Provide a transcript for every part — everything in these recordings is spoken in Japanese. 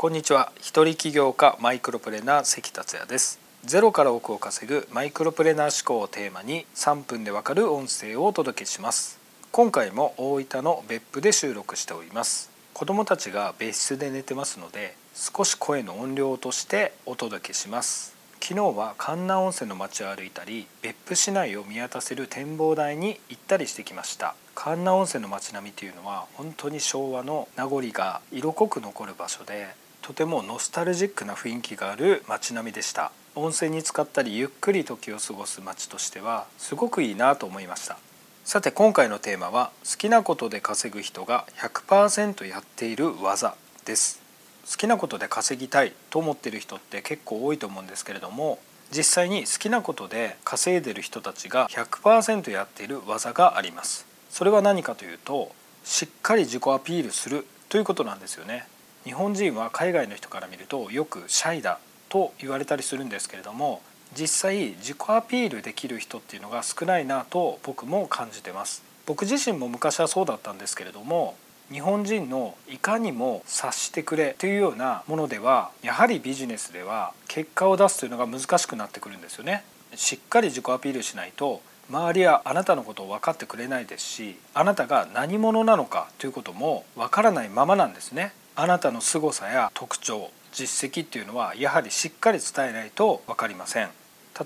こんにちは。一人起業家マイクロプレーナー関達也です。ゼロから億を稼ぐマイクロプレーナー思考をテーマに3分でわかる音声をお届けします。今回も大分の別府で収録しております。子供たちが別室で寝てますので少し声の音量としてお届けします。昨日は神奈温泉の街を歩いたり別府市内を見渡せる展望台に行ったりしてきました。神奈温泉の街並みというのは本当に昭和の名残が色濃く残る場所でとてもノスタルジックな雰囲気がある街並みでした。温泉に浸かったりゆっくり時を過ごす街としてはすごくいいなと思いました。さて今回のテーマは好きなことで稼ぐ人が100%やっている技です。好きなことで稼ぎたいと思っている人って結構多いと思うんですけれども実際に好きなことで稼いでる人たちが100%やっている技があります。それは何かというとしっかり自己アピールするということなんですよね。日本人は海外の人から見るとよくシャイだと言われたりするんですけれども実際自己アピールできる人っていうのが少ないなと僕も感じてます。僕自身も昔はそうだったんですけれども日本人のいかにも察してくれというようなものではやはりビジネスでは結果を出すというのが難しくなってくるんですよね。しっかり自己アピールしないと周りはあなたのことを分かってくれないですしあなたが何者なのかということも分からないままなんですね。あなたの凄さや特徴実績っていうのはやはりしっかり伝えないと分かりません。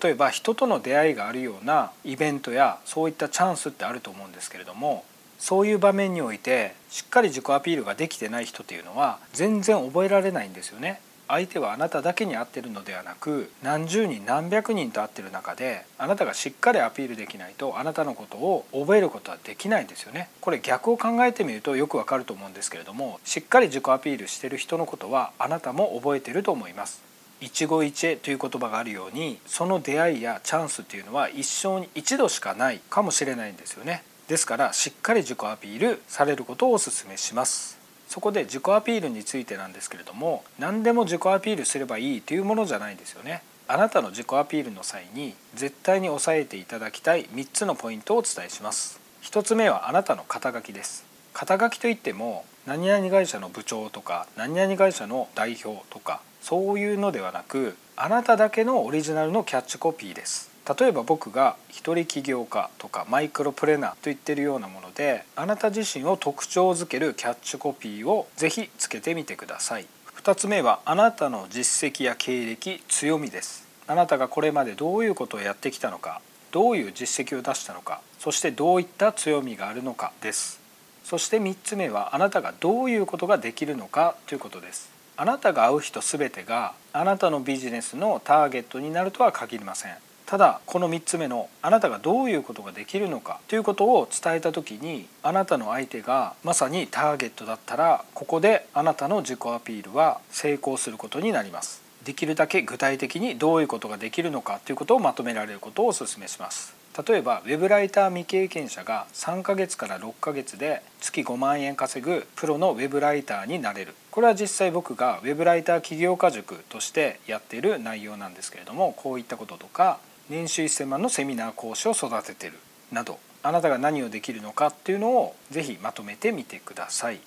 例えば人との出会いがあるようなイベントやそういったチャンスってあると思うんですけれどもそういう場面においてしっかり自己アピールができてない人っていうのは全然覚えられないんですよね。相手はあなただけに会ってるのではなく何十人何百人と会ってる中であなたがしっかりアピールできないとあなたのことを覚えることはできないんですよね。これ逆を考えてみるとよくわかると思うんですけれどもしっかり自己アピールしてる人のことはあなたも覚えてると思います。一期一会という言葉があるようにその出会いやチャンスっていうのは一生に一度しかないかもしれないんですよね。ですからしっかり自己アピールされることをお勧めします。そこで自己アピールについてなんですけれども何でも自己アピールすればいいというものじゃないんですよね。あなたの自己アピールの際に絶対に押さえていただきたい3つのポイントをお伝えします。1つ目はあなたの肩書きです。肩書きといっても何々会社の部長とか何々会社の代表とかそういうのではなくあなただけのオリジナルのキャッチコピーです。例えば僕が一人起業家とかマイクロプレーナーと言ってるようなものであなた自身を特徴づけるキャッチコピーをぜひつけてみてください。2つ目はあなたの実績や経歴強みです。あなたがこれまでどういうことをやってきたのかどういう実績を出したのかそしてどういった強みがあるのかです。そして3つ目はあなたがどういうことができるのかということです。あなたが会う人全てがあなたのビジネスのターゲットになるとは限りません。ただこの3つ目のあなたがどういうことができるのかということを伝えた時にあなたの相手がまさにターゲットだったらここであなたの自己アピールは成功することになります。できるだけ具体的にどういうことができるのかということをまとめられることをお勧めします。例えばウェブライター未経験者が3ヶ月から6ヶ月で月5万円稼ぐプロのウェブライターになれる。これは実際僕がウェブライター起業家塾としてやっている内容なんですけれどもこういったこととか年収1000万のセミナー講師を育ててるなどあなたが何をできるのかっていうのをぜひまとめてみてください。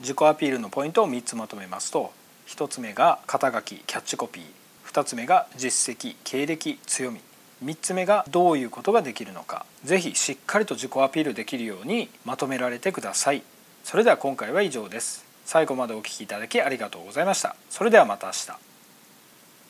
自己アピールのポイントを3つまとめますと1つ目が肩書きキャッチコピー。2つ目が実績経歴強み。3つ目がどういうことができるのか。ぜひしっかりと自己アピールできるようにまとめられてください。それでは今回は以上です。最後までお聴きいただきありがとうございました。それではまた明日。